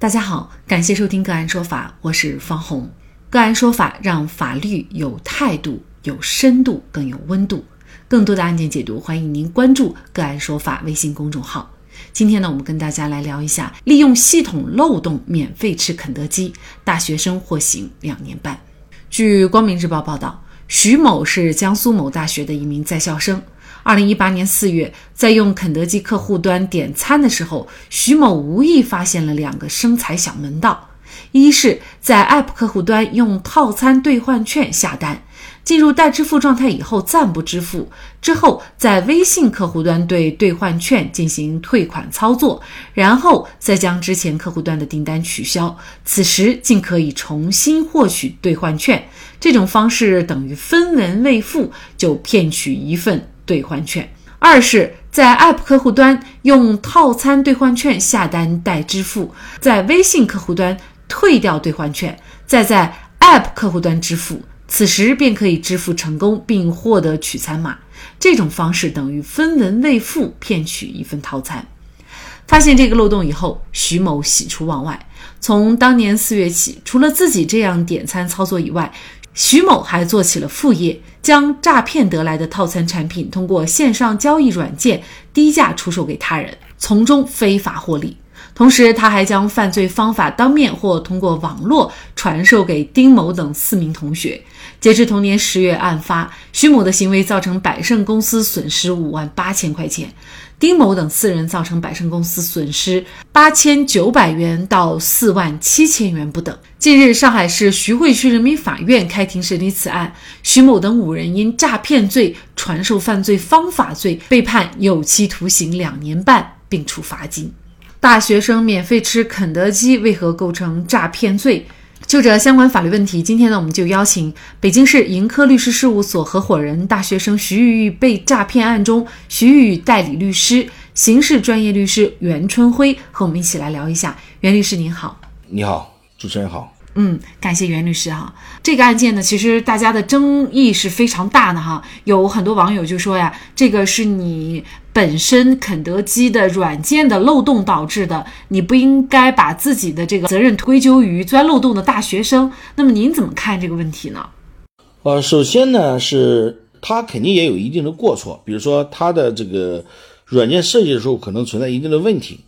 大家好，感谢收听个案说法，我是方红。个案说法让法律有态度、有深度、更有温度。更多的案件解读，欢迎您关注个案说法微信公众号。今天呢，我们跟大家来聊一下利用系统漏洞免费吃肯德基，大学生获刑两年半。据光明日报报道，徐某是江苏某大学的一名在校生。二零一八年四月，在用肯德基客户端点餐的时候，徐某无意发现了两个生财小门道：一是，在 App 客户端用套餐兑换券下单，进入待支付状态以后暂不支付，之后在微信客户端对兑换券进行退款操作，然后再将之前客户端的订单取消，此时竟可以重新获取兑换券。这种方式等于分文未付就骗取一份。兑换券，二是，在 App 客户端用套餐兑换券下单代支付，在微信客户端退掉兑换券，再在 App 客户端支付，此时便可以支付成功并获得取餐码。这种方式等于分文未付骗取一份套餐。发现这个漏洞以后，徐某喜出望外。从当年四月起，除了自己这样点餐操作以外，徐某还做起了副业，将诈骗得来的套餐产品通过线上交易软件低价出售给他人，从中非法获利。同时，他还将犯罪方法当面或通过网络传授给丁某等四名同学。截至同年十月案发，徐某的行为造成百盛公司损失五万八千块钱。丁某等四人造成百盛公司损失八千九百元到四万七千元不等。近日，上海市徐汇区人民法院开庭审理此案，徐某等五人因诈骗罪、传授犯罪方法罪被判有期徒刑两年半，并处罚金。大学生免费吃肯德基为何构成诈骗罪？就着相关法律问题，今天呢，我们就邀请北京市盈科律师事务所合伙人、大学生徐玉玉被诈骗案中徐玉玉代理律师、刑事专业律师袁春辉和我们一起来聊一下。袁律师您好，你好，主持人好。嗯，感谢袁律师哈。这个案件呢，其实大家的争议是非常大的哈。有很多网友就说呀，这个是你本身肯德基的软件的漏洞导致的，你不应该把自己的这个责任归咎于钻漏洞的大学生。那么您怎么看这个问题呢？呃，首先呢，是他肯定也有一定的过错，比如说他的这个软件设计的时候可能存在一定的问题，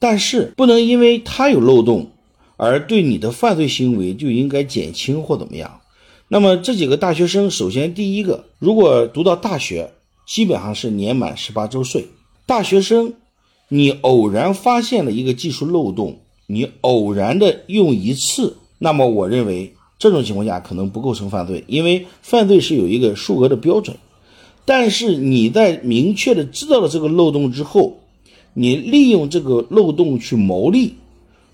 但是不能因为他有漏洞。而对你的犯罪行为就应该减轻或怎么样？那么这几个大学生，首先第一个，如果读到大学，基本上是年满十八周岁。大学生，你偶然发现了一个技术漏洞，你偶然的用一次，那么我认为这种情况下可能不构成犯罪，因为犯罪是有一个数额的标准。但是你在明确的知道了这个漏洞之后，你利用这个漏洞去牟利。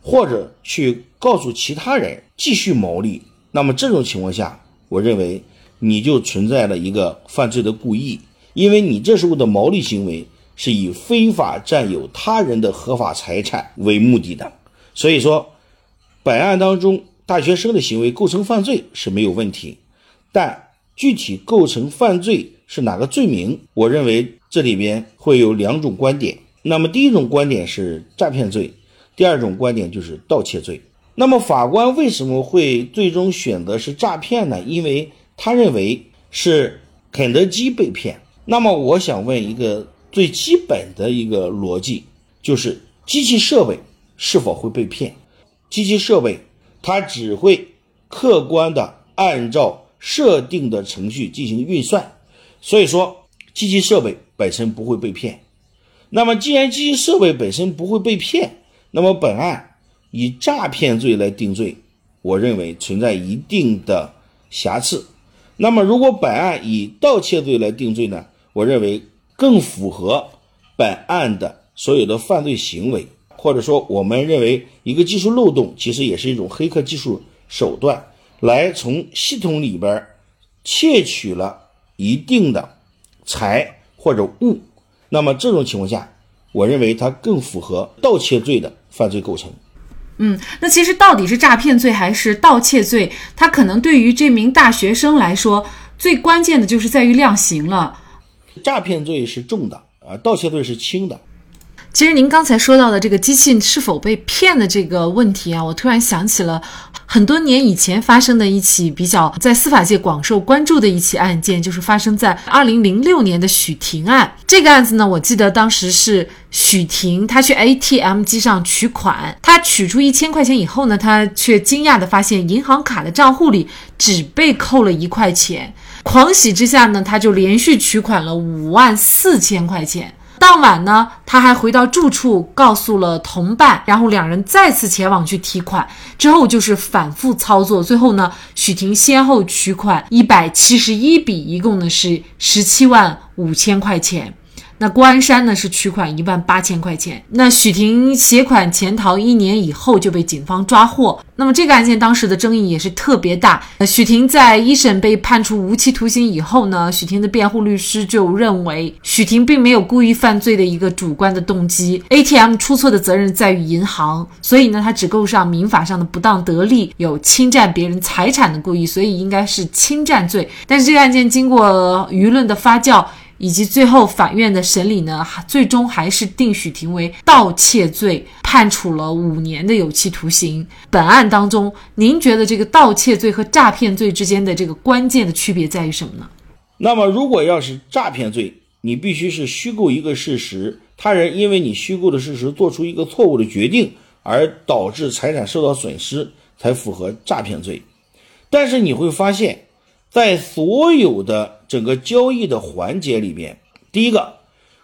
或者去告诉其他人继续牟利，那么这种情况下，我认为你就存在了一个犯罪的故意，因为你这时候的牟利行为是以非法占有他人的合法财产为目的的。所以说，本案当中大学生的行为构成犯罪是没有问题，但具体构成犯罪是哪个罪名，我认为这里边会有两种观点。那么第一种观点是诈骗罪。第二种观点就是盗窃罪。那么法官为什么会最终选择是诈骗呢？因为他认为是肯德基被骗。那么我想问一个最基本的一个逻辑，就是机器设备是否会被骗？机器设备它只会客观的按照设定的程序进行运算，所以说机器设备本身不会被骗。那么既然机器设备本身不会被骗，那么本案以诈骗罪来定罪，我认为存在一定的瑕疵。那么如果本案以盗窃罪来定罪呢？我认为更符合本案的所有的犯罪行为，或者说我们认为一个技术漏洞其实也是一种黑客技术手段，来从系统里边窃取了一定的财或者物。那么这种情况下，我认为它更符合盗窃罪的。犯罪构成，嗯，那其实到底是诈骗罪还是盗窃罪？它可能对于这名大学生来说，最关键的就是在于量刑了。诈骗罪是重的，啊，盗窃罪是轻的。其实您刚才说到的这个机器是否被骗的这个问题啊，我突然想起了很多年以前发生的一起比较在司法界广受关注的一起案件，就是发生在二零零六年的许婷案。这个案子呢，我记得当时是许婷她去 ATM 机上取款，她取出一千块钱以后呢，她却惊讶的发现银行卡的账户里只被扣了一块钱，狂喜之下呢，他就连续取款了五万四千块钱。当晚呢，他还回到住处，告诉了同伴，然后两人再次前往去提款，之后就是反复操作，最后呢，许婷先后取款一百七十一笔，一共呢是十七万五千块钱。那郭安山呢是取款一万八千块钱，那许婷携款潜逃一年以后就被警方抓获。那么这个案件当时的争议也是特别大。呃，许婷在一审被判处无期徒刑以后呢，许婷的辩护律师就认为许婷并没有故意犯罪的一个主观的动机，ATM 出错的责任在于银行，所以呢，他只够上民法上的不当得利，有侵占别人财产的故意，所以应该是侵占罪。但是这个案件经过舆论的发酵。以及最后法院的审理呢，最终还是定许婷为盗窃罪，判处了五年的有期徒刑。本案当中，您觉得这个盗窃罪和诈骗罪之间的这个关键的区别在于什么呢？那么，如果要是诈骗罪，你必须是虚构一个事实，他人因为你虚构的事实做出一个错误的决定，而导致财产受到损失，才符合诈骗罪。但是你会发现。在所有的整个交易的环节里边，第一个，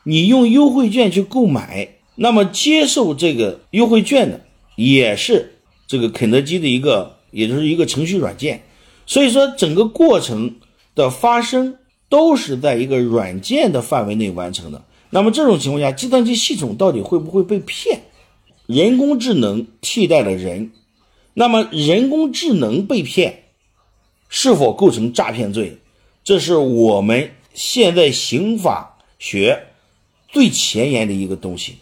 你用优惠券去购买，那么接受这个优惠券的也是这个肯德基的一个，也就是一个程序软件，所以说整个过程的发生都是在一个软件的范围内完成的。那么这种情况下，计算机系统到底会不会被骗？人工智能替代了人，那么人工智能被骗？是否构成诈骗罪？这是我们现在刑法学最前沿的一个东西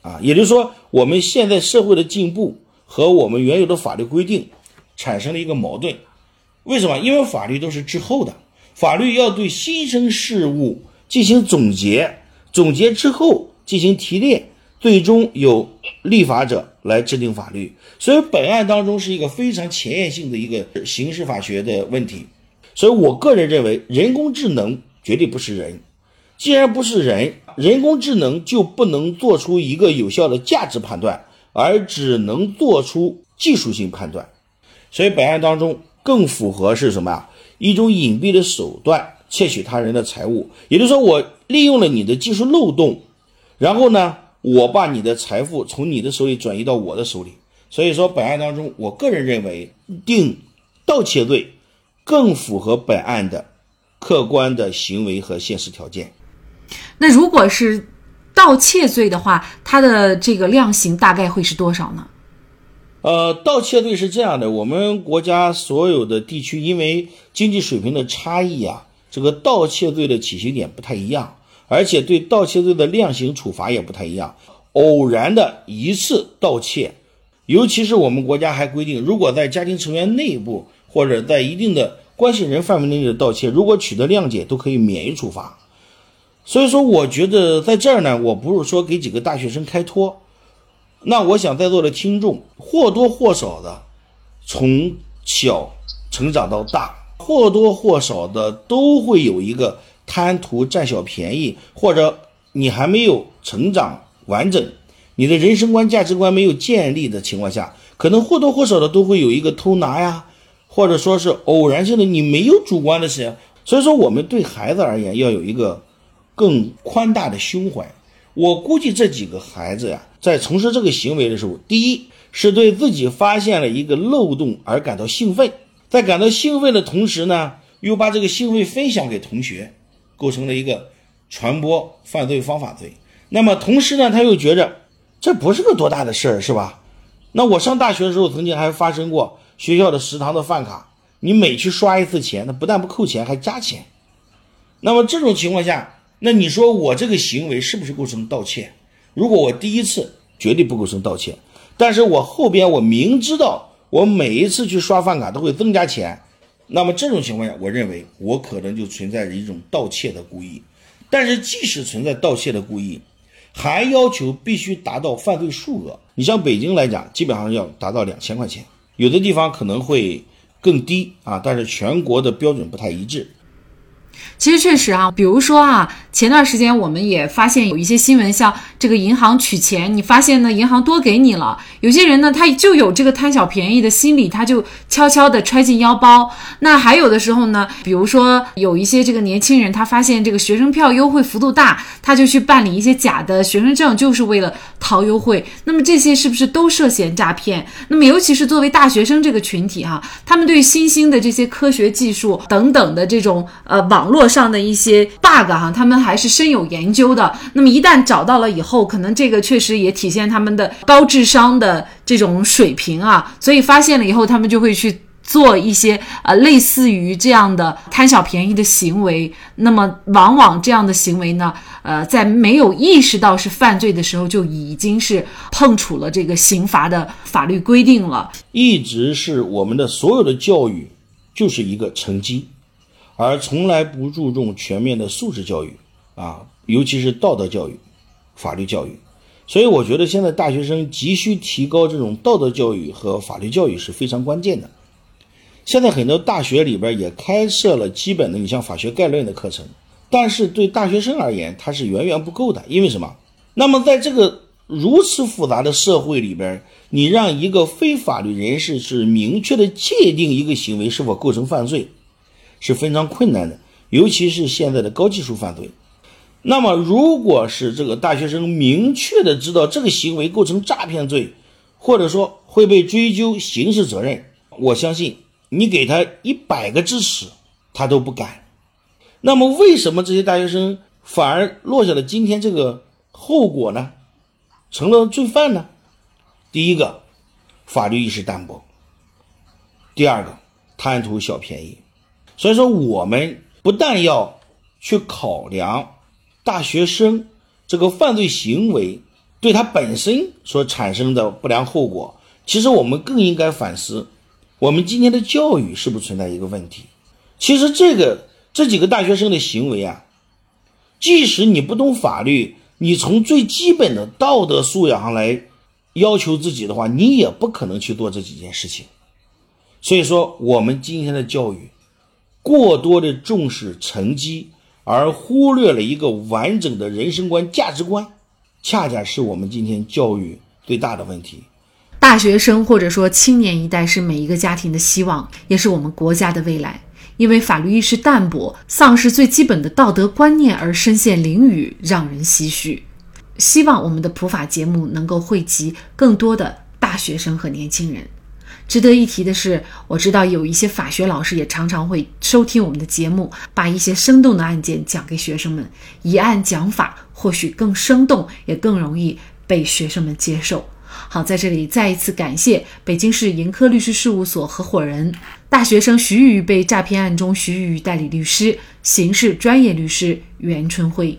啊！也就是说，我们现在社会的进步和我们原有的法律规定产生了一个矛盾。为什么？因为法律都是滞后的，法律要对新生事物进行总结，总结之后进行提炼。最终由立法者来制定法律，所以本案当中是一个非常前沿性的一个刑事法学的问题。所以我个人认为，人工智能绝对不是人。既然不是人，人工智能就不能做出一个有效的价值判断，而只能做出技术性判断。所以本案当中更符合是什么啊？一种隐蔽的手段窃取他人的财物，也就是说，我利用了你的技术漏洞，然后呢？我把你的财富从你的手里转移到我的手里，所以说本案当中，我个人认为定盗窃罪更符合本案的客观的行为和现实条件。那如果是盗窃罪的话，它的这个量刑大概会是多少呢？呃，盗窃罪是这样的，我们国家所有的地区因为经济水平的差异啊，这个盗窃罪的起刑点不太一样。而且对盗窃罪的量刑处罚也不太一样。偶然的一次盗窃，尤其是我们国家还规定，如果在家庭成员内部或者在一定的关系人范围内的盗窃，如果取得谅解，都可以免于处罚。所以说，我觉得在这儿呢，我不是说给几个大学生开脱。那我想在座的听众或多或少的从小成长到大，或多或少的都会有一个。贪图占小便宜，或者你还没有成长完整，你的人生观、价值观没有建立的情况下，可能或多或少的都会有一个偷拿呀，或者说是偶然性的，你没有主观的事。所以说，我们对孩子而言要有一个更宽大的胸怀。我估计这几个孩子呀，在从事这个行为的时候，第一是对自己发现了一个漏洞而感到兴奋，在感到兴奋的同时呢，又把这个兴奋分享给同学。构成了一个传播犯罪方法罪。那么同时呢，他又觉着这不是个多大的事儿，是吧？那我上大学的时候，曾经还发生过学校的食堂的饭卡，你每去刷一次钱，那不但不扣钱，还加钱。那么这种情况下，那你说我这个行为是不是构成盗窃？如果我第一次绝对不构成盗窃，但是我后边我明知道我每一次去刷饭卡都会增加钱。那么这种情况下，我认为我可能就存在着一种盗窃的故意。但是即使存在盗窃的故意，还要求必须达到犯罪数额。你像北京来讲，基本上要达到两千块钱，有的地方可能会更低啊，但是全国的标准不太一致。其实确实啊，比如说啊，前段时间我们也发现有一些新闻，像这个银行取钱，你发现呢银行多给你了，有些人呢他就有这个贪小便宜的心理，他就悄悄的揣进腰包。那还有的时候呢，比如说有一些这个年轻人，他发现这个学生票优惠幅度大，他就去办理一些假的学生证，就是为了逃优惠。那么这些是不是都涉嫌诈骗？那么尤其是作为大学生这个群体哈，他们对新兴的这些科学技术等等的这种呃网络上的一些 bug 哈，他们还是深有研究的。那么一旦找到了以后，可能这个确实也体现他们的高智商的这种水平啊。所以发现了以后，他们就会去做一些呃类似于这样的贪小便宜的行为。那么往往这样的行为呢，呃，在没有意识到是犯罪的时候，就已经是碰触了这个刑罚的法律规定了。一直是我们的所有的教育就是一个成绩。而从来不注重全面的素质教育，啊，尤其是道德教育、法律教育。所以我觉得现在大学生急需提高这种道德教育和法律教育是非常关键的。现在很多大学里边也开设了基本的，你像法学概论的课程，但是对大学生而言，它是远远不够的。因为什么？那么在这个如此复杂的社会里边，你让一个非法律人士是明确的界定一个行为是否构成犯罪？是非常困难的，尤其是现在的高技术犯罪。那么，如果是这个大学生明确的知道这个行为构成诈骗罪，或者说会被追究刑事责任，我相信你给他一百个支持，他都不敢。那么，为什么这些大学生反而落下了今天这个后果呢？成了罪犯呢？第一个，法律意识淡薄；第二个，贪图小便宜。所以说，我们不但要去考量大学生这个犯罪行为对他本身所产生的不良后果，其实我们更应该反思，我们今天的教育是不是存在一个问题？其实这个这几个大学生的行为啊，即使你不懂法律，你从最基本的道德素养上来要求自己的话，你也不可能去做这几件事情。所以说，我们今天的教育。过多的重视成绩，而忽略了一个完整的人生观、价值观，恰恰是我们今天教育最大的问题。大学生或者说青年一代是每一个家庭的希望，也是我们国家的未来。因为法律意识淡薄、丧失最基本的道德观念而身陷囹圄，让人唏嘘。希望我们的普法节目能够惠及更多的大学生和年轻人。值得一提的是，我知道有一些法学老师也常常会收听我们的节目，把一些生动的案件讲给学生们。以案讲法或许更生动，也更容易被学生们接受。好，在这里再一次感谢北京市盈科律师事务所合伙人、大学生徐玉被诈骗案中徐玉代理律师、刑事专业律师袁春辉。